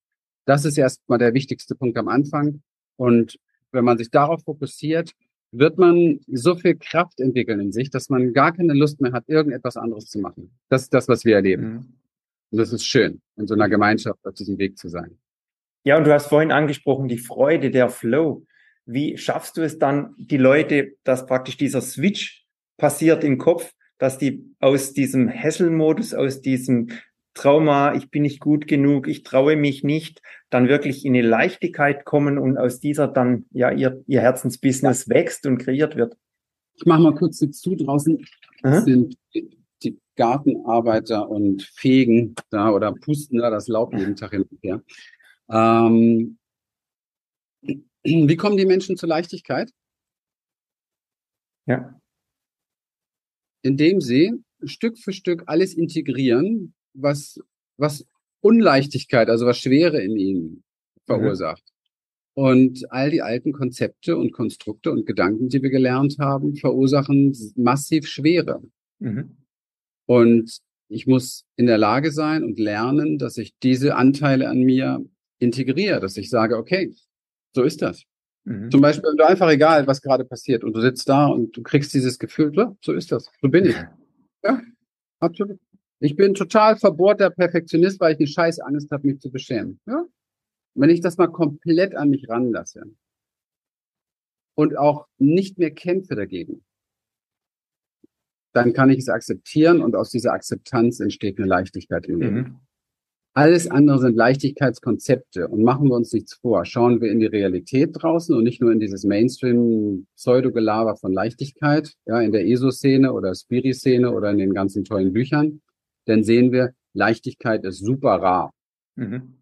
Das ist erstmal der wichtigste Punkt am Anfang. Und wenn man sich darauf fokussiert, wird man so viel Kraft entwickeln in sich, dass man gar keine Lust mehr hat, irgendetwas anderes zu machen. Das ist das, was wir erleben. Mhm. Und das ist schön, in so einer Gemeinschaft auf diesem Weg zu sein. Ja, und du hast vorhin angesprochen, die Freude, der Flow. Wie schaffst du es dann, die Leute, dass praktisch dieser Switch passiert im Kopf, dass die aus diesem Hesselmodus, aus diesem Trauma, ich bin nicht gut genug, ich traue mich nicht, dann wirklich in eine Leichtigkeit kommen und aus dieser dann ja ihr, ihr Herzensbusiness wächst und kreiert wird. Ich mache mal kurz zu draußen. Das sind die Gartenarbeiter und Fegen da oder pusten da das Laub jeden Tag hin und her. Ähm, wie kommen die Menschen zur Leichtigkeit? Ja. Indem sie Stück für Stück alles integrieren, was, was Unleichtigkeit, also was Schwere in ihnen verursacht. Mhm. Und all die alten Konzepte und Konstrukte und Gedanken, die wir gelernt haben, verursachen massiv Schwere. Mhm. Und ich muss in der Lage sein und lernen, dass ich diese Anteile an mir integriere, dass ich sage, okay, so ist das. Mhm. Zum Beispiel, wenn du einfach egal, was gerade passiert und du sitzt da und du kriegst dieses Gefühl, so ist das, so bin ich. [LAUGHS] Ja, absolut. Ich bin total verbohrter Perfektionist, weil ich eine scheiß Angst habe, mich zu beschämen. Ja? Wenn ich das mal komplett an mich ranlasse und auch nicht mehr kämpfe dagegen, dann kann ich es akzeptieren und aus dieser Akzeptanz entsteht eine Leichtigkeit im Leben. Mhm. Alles andere sind Leichtigkeitskonzepte und machen wir uns nichts vor. Schauen wir in die Realität draußen und nicht nur in dieses Mainstream-Pseudogelaber von Leichtigkeit, ja, in der ESO-Szene oder Spiri-Szene oder in den ganzen tollen Büchern, dann sehen wir, Leichtigkeit ist super rar. Mhm.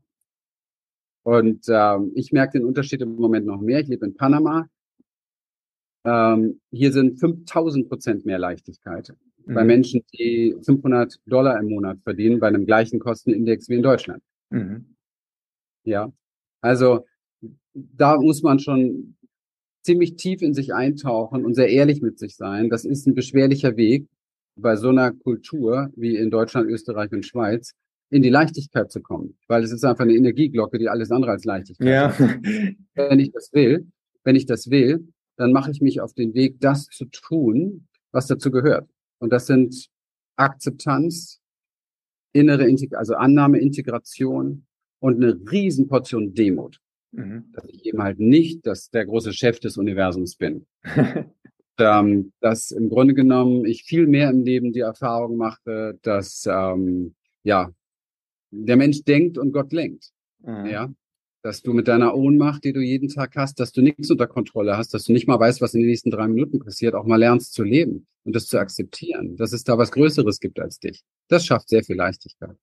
Und ähm, ich merke den Unterschied im Moment noch mehr. Ich lebe in Panama. Ähm, hier sind 5000 Prozent mehr Leichtigkeit mhm. bei Menschen, die 500 Dollar im Monat verdienen, bei einem gleichen Kostenindex wie in Deutschland. Mhm. Ja, also da muss man schon ziemlich tief in sich eintauchen und sehr ehrlich mit sich sein. Das ist ein beschwerlicher Weg, bei so einer Kultur wie in Deutschland, Österreich und Schweiz in die Leichtigkeit zu kommen, weil es ist einfach eine Energieglocke, die alles andere als Leichtigkeit ja. ist. Wenn ich das will, wenn ich das will, dann mache ich mich auf den Weg, das zu tun, was dazu gehört. Und das sind Akzeptanz, innere Integ also Annahme, Integration und eine Riesenportion Demut. Mhm. Dass ich eben halt nicht dass der große Chef des Universums bin. [LAUGHS] ähm, dass im Grunde genommen ich viel mehr im Leben die Erfahrung machte, dass ähm, ja der Mensch denkt und Gott lenkt. Mhm. Ja, dass du mit deiner Ohnmacht, die du jeden Tag hast, dass du nichts unter Kontrolle hast, dass du nicht mal weißt, was in den nächsten drei Minuten passiert, auch mal lernst zu leben und das zu akzeptieren, dass es da was Größeres gibt als dich. Das schafft sehr viel Leichtigkeit.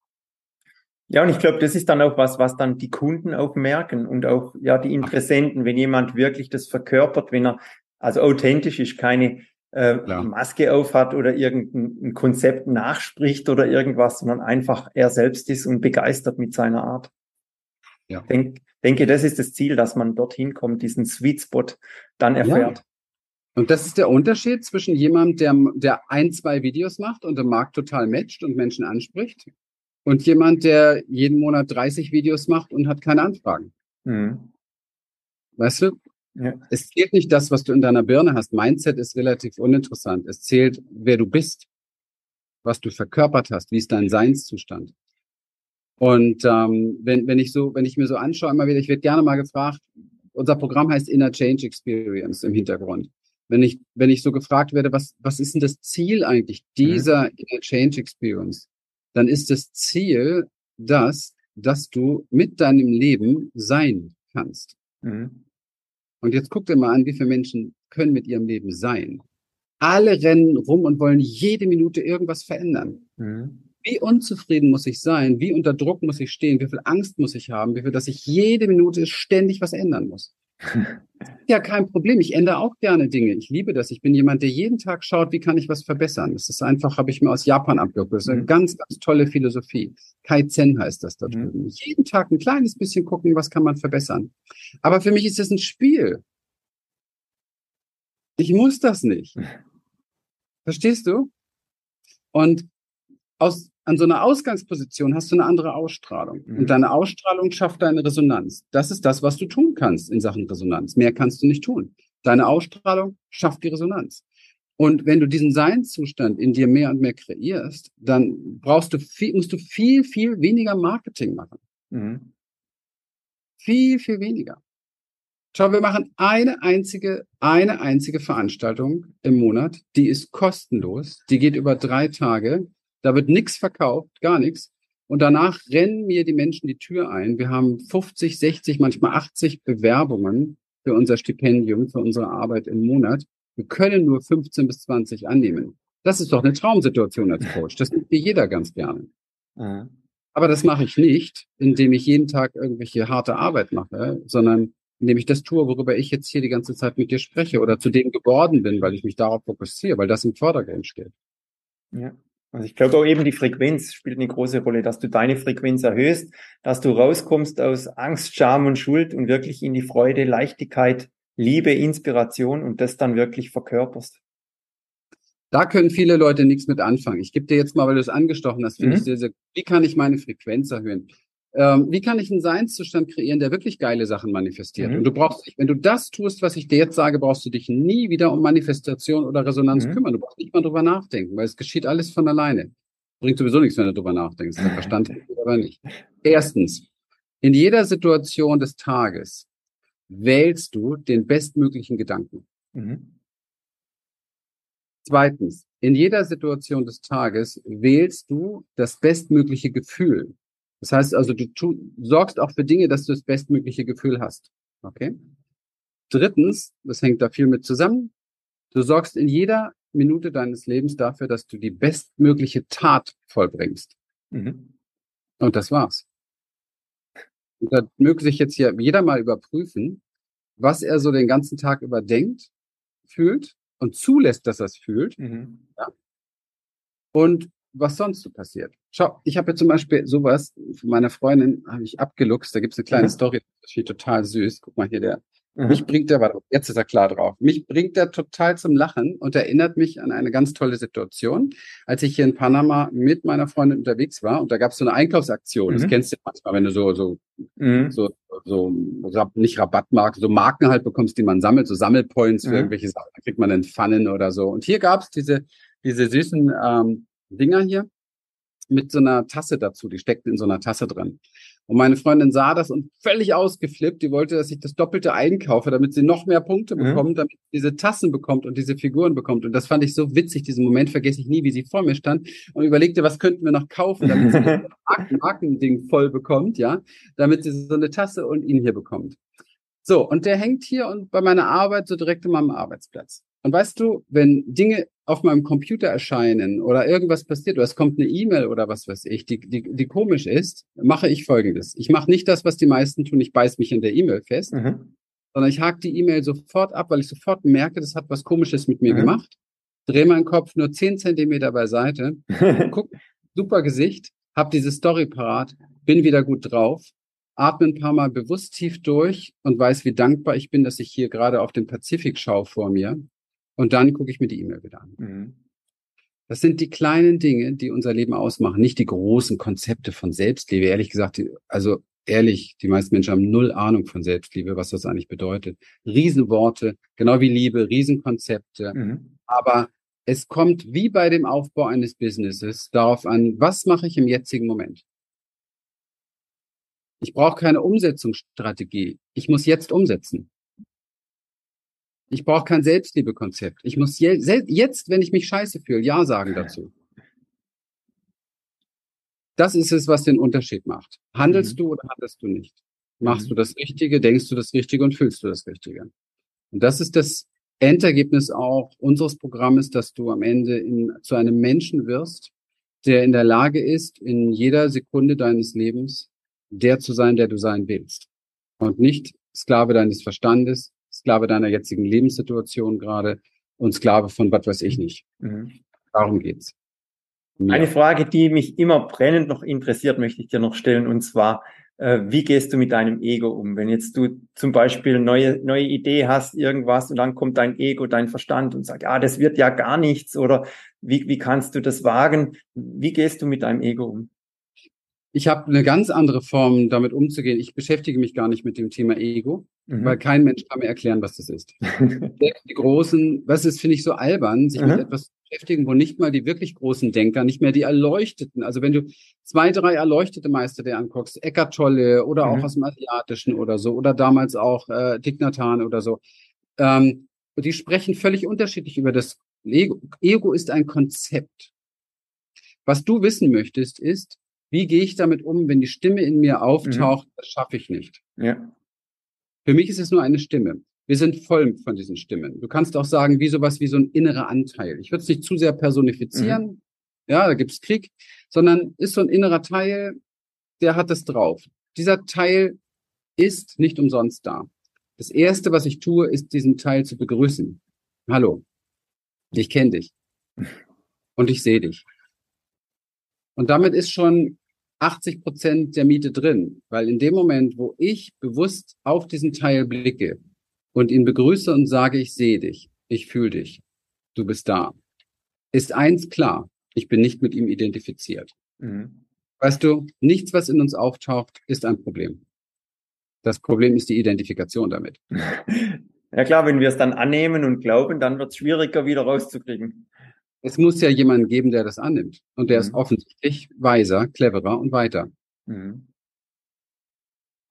Ja, und ich glaube, das ist dann auch was, was dann die Kunden auch merken und auch ja die Interessenten, wenn jemand wirklich das verkörpert, wenn er also authentisch ist, keine äh, Maske aufhat oder irgendein Konzept nachspricht oder irgendwas, sondern einfach er selbst ist und begeistert mit seiner Art. Ja. Denk, denke, das ist das Ziel, dass man dorthin kommt, diesen Sweet Spot dann erfährt. Ja. Und das ist der Unterschied zwischen jemandem, der, der ein, zwei Videos macht und im Markt total matcht und Menschen anspricht und jemand, der jeden Monat 30 Videos macht und hat keine Anfragen. Mhm. Weißt du, Ja. Es zählt nicht das, was du in deiner Birne hast. Mindset ist relativ uninteressant. Es zählt, wer du bist, was du verkörpert hast, wie ist dein Seinszustand. Und ähm, wenn, wenn ich so, wenn ich mir so anschaue, immer wieder, ich werde gerne mal gefragt, unser Programm heißt Inner Change Experience im Hintergrund. Wenn ich, wenn ich so gefragt werde, was, was ist denn das Ziel eigentlich dieser mhm. Inner Change Experience, dann ist das Ziel das, dass du mit deinem Leben sein kannst. Mhm. Und jetzt guck dir mal an, wie viele Menschen können mit ihrem Leben sein. Alle rennen rum und wollen jede Minute irgendwas verändern. Mhm. Wie unzufrieden muss ich sein? Wie unter Druck muss ich stehen? Wie viel Angst muss ich haben? Wie viel, dass ich jede Minute ständig was ändern muss? Ja, kein Problem. Ich ändere auch gerne Dinge. Ich liebe das. Ich bin jemand, der jeden Tag schaut, wie kann ich was verbessern. Das ist einfach, habe ich mir aus Japan abgeguckt. Das ist eine mhm. ganz, ganz tolle Philosophie. Kaizen heißt das da mhm. drüben. Mhm. Jeden Tag ein kleines bisschen gucken, was kann man verbessern. Aber für mich ist das ein Spiel. Ich muss das nicht. Verstehst du? Und aus, an so einer Ausgangsposition hast du eine andere Ausstrahlung. Mhm. Und deine Ausstrahlung schafft deine Resonanz. Das ist das, was du tun kannst in Sachen Resonanz. Mehr kannst du nicht tun. Deine Ausstrahlung schafft die Resonanz. Und wenn du diesen Seinszustand in dir mehr und mehr kreierst, dann brauchst du viel, musst du viel, viel weniger Marketing machen. Mhm. Viel, viel weniger. Schau, wir machen eine einzige, eine einzige Veranstaltung im Monat. Die ist kostenlos. Die geht über drei Tage. Da wird nichts verkauft, gar nichts. Und danach rennen mir die Menschen die Tür ein. Wir haben 50, 60, manchmal 80 Bewerbungen für unser Stipendium, für unsere Arbeit im Monat. Wir können nur 15 bis 20 annehmen. Das ist doch eine Traumsituation als Coach. Das nimmt mir jeder ganz gerne. Mhm. Aber das mache ich nicht, indem ich jeden Tag irgendwelche harte Arbeit mache, sondern indem ich das tue, worüber ich jetzt hier die ganze Zeit mit dir spreche oder zu dem geworden bin, weil ich mich darauf fokussiere, weil das im Vordergrund steht. Ja. Also ich glaube auch eben die Frequenz spielt eine große Rolle, dass du deine Frequenz erhöhst, dass du rauskommst aus Angst, Scham und Schuld und wirklich in die Freude, Leichtigkeit, Liebe, Inspiration und das dann wirklich verkörperst. Da können viele Leute nichts mit anfangen. Ich gebe dir jetzt mal, weil du es angestochen hast, finde mhm. ich sehr, sehr, wie kann ich meine Frequenz erhöhen? Ähm, wie kann ich einen Seinszustand kreieren, der wirklich geile Sachen manifestiert? Mhm. Und du brauchst dich, wenn du das tust, was ich dir jetzt sage, brauchst du dich nie wieder um Manifestation oder Resonanz mhm. kümmern. Du brauchst nicht mal drüber nachdenken, weil es geschieht alles von alleine. Bringt sowieso nichts, wenn du drüber nachdenkst. Der [LAUGHS] Verstand aber nicht. Erstens, in jeder Situation des Tages wählst du den bestmöglichen Gedanken. Mhm. Zweitens, in jeder Situation des Tages wählst du das bestmögliche Gefühl. Das heißt also, du tu, sorgst auch für Dinge, dass du das bestmögliche Gefühl hast. Okay? Drittens, das hängt da viel mit zusammen, du sorgst in jeder Minute deines Lebens dafür, dass du die bestmögliche Tat vollbringst. Mhm. Und das war's. Und da möge sich jetzt hier jeder mal überprüfen, was er so den ganzen Tag über denkt, fühlt und zulässt, dass er es fühlt. Mhm. Ja. Und was sonst so passiert. Schau, ich habe ja zum Beispiel sowas von meiner Freundin, habe ich abgeluchst, da gibt's eine kleine mhm. Story, das ist total süß. Guck mal hier, der, mhm. mich bringt der, warte, jetzt ist er klar drauf, mich bringt der total zum Lachen und erinnert mich an eine ganz tolle Situation, als ich hier in Panama mit meiner Freundin unterwegs war und da gab's so eine Einkaufsaktion, mhm. das kennst du manchmal, wenn du so, so, mhm. so, so, nicht Rabattmarken, so Marken halt bekommst, die man sammelt, so Sammelpoints für mhm. irgendwelche Sachen, da kriegt man einen Pfannen oder so. Und hier gab's diese, diese süßen, ähm, Dinger hier mit so einer Tasse dazu. Die steckten in so einer Tasse drin. Und meine Freundin sah das und völlig ausgeflippt. Die wollte, dass ich das Doppelte einkaufe, damit sie noch mehr Punkte mhm. bekommt, damit sie diese Tassen bekommt und diese Figuren bekommt. Und das fand ich so witzig. Diesen Moment vergesse ich nie, wie sie vor mir stand und überlegte, was könnten wir noch kaufen, damit sie das [LAUGHS] Marken Markending voll bekommt, ja, damit sie so eine Tasse und ihn hier bekommt. So, und der hängt hier und bei meiner Arbeit so direkt in meinem Arbeitsplatz. Und weißt du, wenn Dinge auf meinem Computer erscheinen oder irgendwas passiert oder es kommt eine E-Mail oder was weiß ich, die, die, die komisch ist, mache ich folgendes. Ich mache nicht das, was die meisten tun, ich beiß mich in der E-Mail fest, mhm. sondern ich hake die E-Mail sofort ab, weil ich sofort merke, das hat was Komisches mit mir mhm. gemacht, drehe meinen Kopf nur zehn Zentimeter beiseite, [LAUGHS] guck, super Gesicht, hab diese Story parat, bin wieder gut drauf, atme ein paar Mal bewusst tief durch und weiß, wie dankbar ich bin, dass ich hier gerade auf den Pazifik schaue vor mir und dann gucke ich mir die E-Mail wieder an. Mhm. Das sind die kleinen Dinge, die unser Leben ausmachen, nicht die großen Konzepte von Selbstliebe. Ehrlich gesagt, also ehrlich, die meisten Menschen haben null Ahnung von Selbstliebe, was das eigentlich bedeutet. Riesenworte, genau wie Liebe, Riesenkonzepte. Mhm. Aber es kommt wie bei dem Aufbau eines Businesses darauf an, was mache ich im jetzigen Moment? Ich brauche keine Umsetzungsstrategie. Ich muss jetzt umsetzen. Ich brauche kein Selbstliebekonzept. Ich muss je, jetzt, wenn ich mich scheiße fühle, Ja sagen dazu. Das ist es, was den Unterschied macht. Handelst mhm. du oder handelst du nicht? Machst mhm. du das Richtige, denkst du das Richtige und fühlst du das Richtige? Und das ist das Endergebnis auch unseres Programmes, dass du am Ende in, zu einem Menschen wirst, der in der Lage ist, in jeder Sekunde deines Lebens der zu sein, der du sein willst. Und nicht Sklave deines Verstandes, Sklave deiner jetzigen Lebenssituation gerade und Sklave von was weiß ich nicht. Mhm. Darum geht's. Ja. Eine Frage, die mich immer brennend noch interessiert, möchte ich dir noch stellen, und zwar, äh, wie gehst du mit deinem Ego um? Wenn jetzt du zum Beispiel eine neue, neue Idee hast, irgendwas, und dann kommt dein Ego, dein Verstand und sagt, ah, das wird ja gar nichts, oder wie, wie kannst du das wagen? Wie gehst du mit deinem Ego um? Ich habe eine ganz andere Form, damit umzugehen. Ich beschäftige mich gar nicht mit dem Thema Ego, mhm. weil kein Mensch kann mir erklären, was das ist. [LAUGHS] die großen, was ist, finde ich so albern, sich mhm. mit etwas zu beschäftigen, wo nicht mal die wirklich großen Denker, nicht mehr die Erleuchteten, also wenn du zwei, drei erleuchtete Meister dir anguckst, Eckart Tolle oder mhm. auch aus dem Asiatischen oder so, oder damals auch äh, Thich oder so, ähm, die sprechen völlig unterschiedlich über das Ego. Ego ist ein Konzept. Was du wissen möchtest, ist, wie gehe ich damit um, wenn die Stimme in mir auftaucht? Mhm. Das schaffe ich nicht. Ja. Für mich ist es nur eine Stimme. Wir sind voll von diesen Stimmen. Du kannst auch sagen, wie sowas wie so ein innerer Anteil. Ich würde es nicht zu sehr personifizieren. Mhm. Ja, da gibt's Krieg, sondern ist so ein innerer Teil, der hat es drauf. Dieser Teil ist nicht umsonst da. Das erste, was ich tue, ist diesen Teil zu begrüßen. Hallo. Ich kenne dich. [LAUGHS] Und ich sehe dich. Und damit ist schon 80 Prozent der Miete drin, weil in dem Moment, wo ich bewusst auf diesen Teil blicke und ihn begrüße und sage, ich sehe dich, ich fühle dich, du bist da, ist eins klar, ich bin nicht mit ihm identifiziert. Mhm. Weißt du, nichts, was in uns auftaucht, ist ein Problem. Das Problem ist die Identifikation damit. [LAUGHS] Ja klar, wenn wir es dann annehmen und glauben, dann wird es schwieriger, wieder rauszukriegen. Es muss ja jemanden geben, der das annimmt. Und der mhm. ist offensichtlich weiser, cleverer und weiter. Mhm.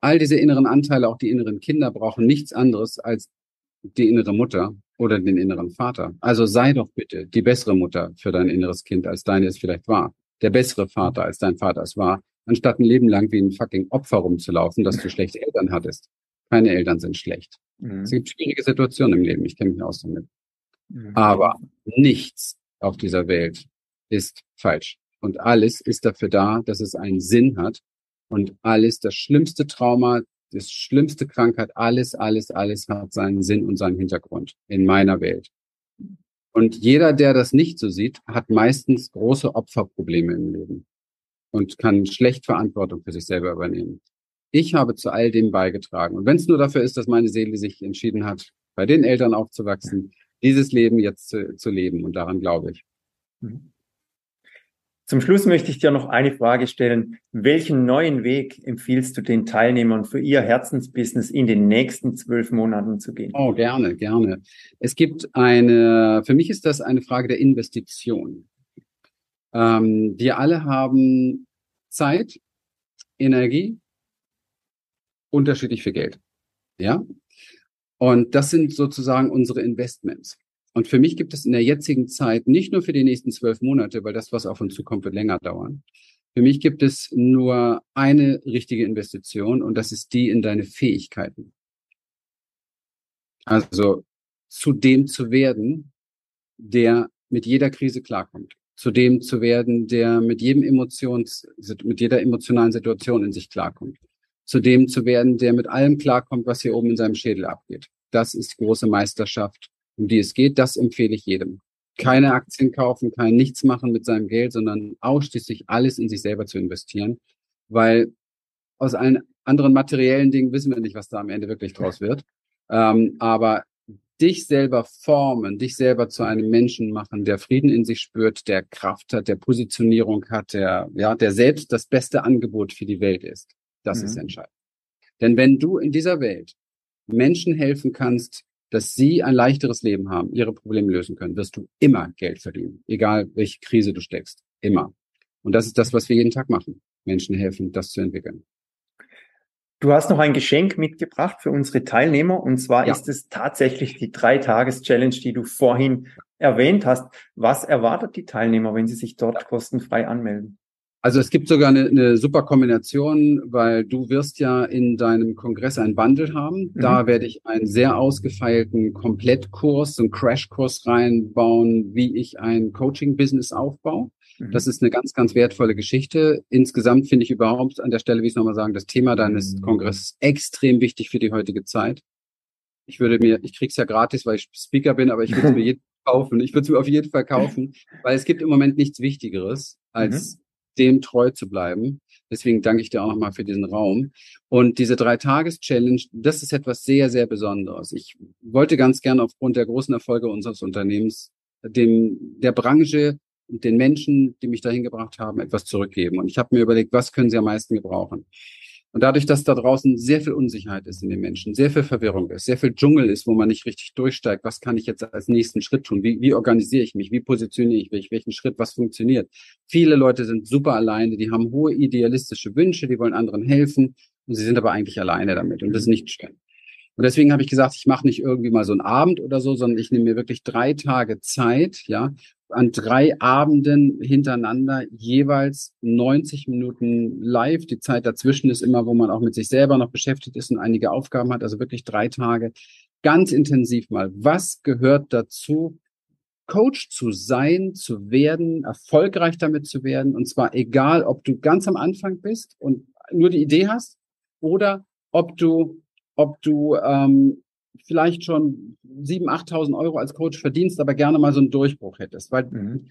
All diese inneren Anteile, auch die inneren Kinder, brauchen nichts anderes als die innere Mutter oder den inneren Vater. Also sei doch bitte die bessere Mutter für dein inneres Kind, als deine es vielleicht war. Der bessere Vater, als dein Vater es war, anstatt ein Leben lang wie ein fucking Opfer rumzulaufen, dass du schlechte Eltern hattest. Keine Eltern sind schlecht. Mhm. Es gibt schwierige Situationen im Leben, ich kenne mich aus damit. Mhm. Aber nichts auf dieser Welt ist falsch. Und alles ist dafür da, dass es einen Sinn hat. Und alles, das schlimmste Trauma, das schlimmste Krankheit, alles, alles, alles hat seinen Sinn und seinen Hintergrund in meiner Welt. Und jeder, der das nicht so sieht, hat meistens große Opferprobleme im Leben und kann schlecht Verantwortung für sich selber übernehmen. Ich habe zu all dem beigetragen. Und wenn es nur dafür ist, dass meine Seele sich entschieden hat, bei den Eltern aufzuwachsen, dieses Leben jetzt zu, zu leben. Und daran glaube ich. Mhm. Zum Schluss möchte ich dir noch eine Frage stellen. Welchen neuen Weg empfiehlst du den Teilnehmern für ihr Herzensbusiness in den nächsten zwölf Monaten zu gehen? Oh, gerne, gerne. Es gibt eine, für mich ist das eine Frage der Investition. Ähm, wir alle haben Zeit, Energie, unterschiedlich viel Geld. Ja? Und das sind sozusagen unsere Investments. Und für mich gibt es in der jetzigen Zeit, nicht nur für die nächsten zwölf Monate, weil das, was auf uns zukommt, wird länger dauern. Für mich gibt es nur eine richtige Investition und das ist die in deine Fähigkeiten. Also zu dem zu werden, der mit jeder Krise klarkommt. Zu dem zu werden, der mit jedem Emotions, mit jeder emotionalen Situation in sich klarkommt zu dem zu werden, der mit allem klarkommt, was hier oben in seinem Schädel abgeht. Das ist große Meisterschaft, um die es geht. Das empfehle ich jedem. Keine Aktien kaufen, kein nichts machen mit seinem Geld, sondern ausschließlich alles in sich selber zu investieren, weil aus allen anderen materiellen Dingen wissen wir nicht, was da am Ende wirklich draus wird. Ähm, aber dich selber formen, dich selber zu einem Menschen machen, der Frieden in sich spürt, der Kraft hat, der Positionierung hat, der, ja, der selbst das beste Angebot für die Welt ist. Das mhm. ist entscheidend. Denn wenn du in dieser Welt Menschen helfen kannst, dass sie ein leichteres Leben haben, ihre Probleme lösen können, wirst du immer Geld verdienen, egal welche Krise du steckst. Immer. Und das ist das, was wir jeden Tag machen. Menschen helfen, das zu entwickeln. Du hast noch ein Geschenk mitgebracht für unsere Teilnehmer und zwar ja. ist es tatsächlich die Drei-Tages-Challenge, die du vorhin erwähnt hast. Was erwartet die Teilnehmer, wenn sie sich dort kostenfrei anmelden? Also es gibt sogar eine, eine super Kombination, weil du wirst ja in deinem Kongress ein Bundle haben. Mhm. Da werde ich einen sehr ausgefeilten Komplettkurs, einen Crashkurs reinbauen, wie ich ein Coaching-Business aufbaue. Mhm. Das ist eine ganz, ganz wertvolle Geschichte. Insgesamt finde ich überhaupt an der Stelle, wie ich es nochmal sagen, das Thema deines mhm. Kongresses extrem wichtig für die heutige Zeit. Ich würde mir, ich krieg's ja gratis, weil ich Speaker bin, aber ich würde es mir [LAUGHS] jeden kaufen. Ich würde es mir auf jeden Fall kaufen, [LAUGHS] weil es gibt im Moment nichts Wichtigeres, als mhm. Dem treu zu bleiben. Deswegen danke ich dir auch nochmal für diesen Raum. Und diese Drei-Tages-Challenge, das ist etwas sehr, sehr Besonderes. Ich wollte ganz gerne aufgrund der großen Erfolge unseres Unternehmens dem, der Branche den Menschen, die mich dahin gebracht haben, etwas zurückgeben. Und ich habe mir überlegt, was können sie am meisten gebrauchen? Und dadurch, dass da draußen sehr viel Unsicherheit ist in den Menschen, sehr viel Verwirrung ist, sehr viel Dschungel ist, wo man nicht richtig durchsteigt, was kann ich jetzt als nächsten Schritt tun? Wie, wie organisiere ich mich? Wie positioniere ich mich? Welchen Schritt? Was funktioniert? Viele Leute sind super alleine, die haben hohe idealistische Wünsche, die wollen anderen helfen und sie sind aber eigentlich alleine damit und das ist nicht schön. Und deswegen habe ich gesagt, ich mache nicht irgendwie mal so einen Abend oder so, sondern ich nehme mir wirklich drei Tage Zeit, ja, an drei Abenden hintereinander jeweils 90 Minuten live. Die Zeit dazwischen ist immer, wo man auch mit sich selber noch beschäftigt ist und einige Aufgaben hat. Also wirklich drei Tage ganz intensiv mal. Was gehört dazu, Coach zu sein, zu werden, erfolgreich damit zu werden? Und zwar egal, ob du ganz am Anfang bist und nur die Idee hast oder ob du, ob du ähm, vielleicht schon 7.000, 8.000 Euro als Coach verdienst, aber gerne mal so einen Durchbruch hättest, weil mhm.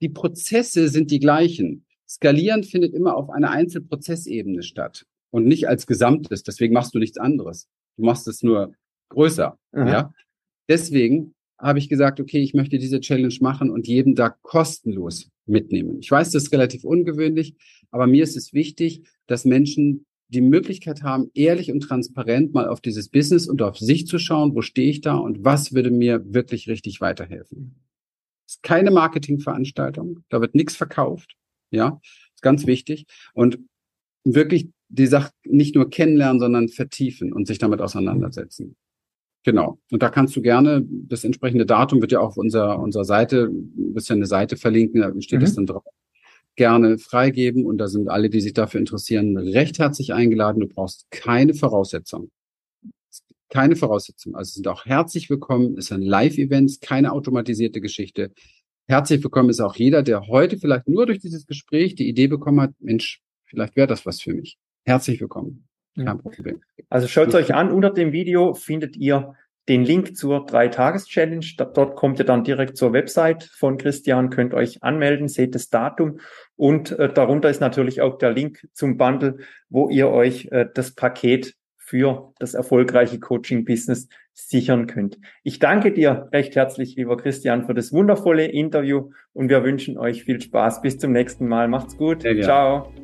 die Prozesse sind die gleichen. Skalieren findet immer auf einer Einzelprozessebene statt und nicht als Gesamtes. Deswegen machst du nichts anderes. Du machst es nur größer. Mhm. Ja. Deswegen habe ich gesagt, okay, ich möchte diese Challenge machen und jeden da kostenlos mitnehmen. Ich weiß, das ist relativ ungewöhnlich, aber mir ist es wichtig, dass Menschen die Möglichkeit haben, ehrlich und transparent mal auf dieses Business und auf sich zu schauen, wo stehe ich da und was würde mir wirklich richtig weiterhelfen. Es ist keine Marketingveranstaltung, da wird nichts verkauft, ja, ist ganz wichtig und wirklich die Sache nicht nur kennenlernen, sondern vertiefen und sich damit auseinandersetzen. Genau. Und da kannst du gerne, das entsprechende Datum wird ja auch auf unserer, unserer Seite, ein bisschen eine Seite verlinken, da steht es mhm. dann drauf gerne freigeben und da sind alle, die sich dafür interessieren, recht herzlich eingeladen. Du brauchst keine Voraussetzung. Keine Voraussetzung. Also sind auch herzlich willkommen, ist ein Live-Event, keine automatisierte Geschichte. Herzlich willkommen ist auch jeder, der heute vielleicht nur durch dieses Gespräch die Idee bekommen hat, Mensch, vielleicht wäre das was für mich. Herzlich willkommen. Kein Problem. Also schaut es euch an, unter dem Video findet ihr den Link zur Drei-Tages-Challenge. Dort kommt ihr dann direkt zur Website von Christian, könnt euch anmelden, seht das Datum und äh, darunter ist natürlich auch der Link zum Bundle, wo ihr euch äh, das Paket für das erfolgreiche Coaching-Business sichern könnt. Ich danke dir recht herzlich, lieber Christian, für das wundervolle Interview und wir wünschen euch viel Spaß. Bis zum nächsten Mal. Macht's gut. Ciao.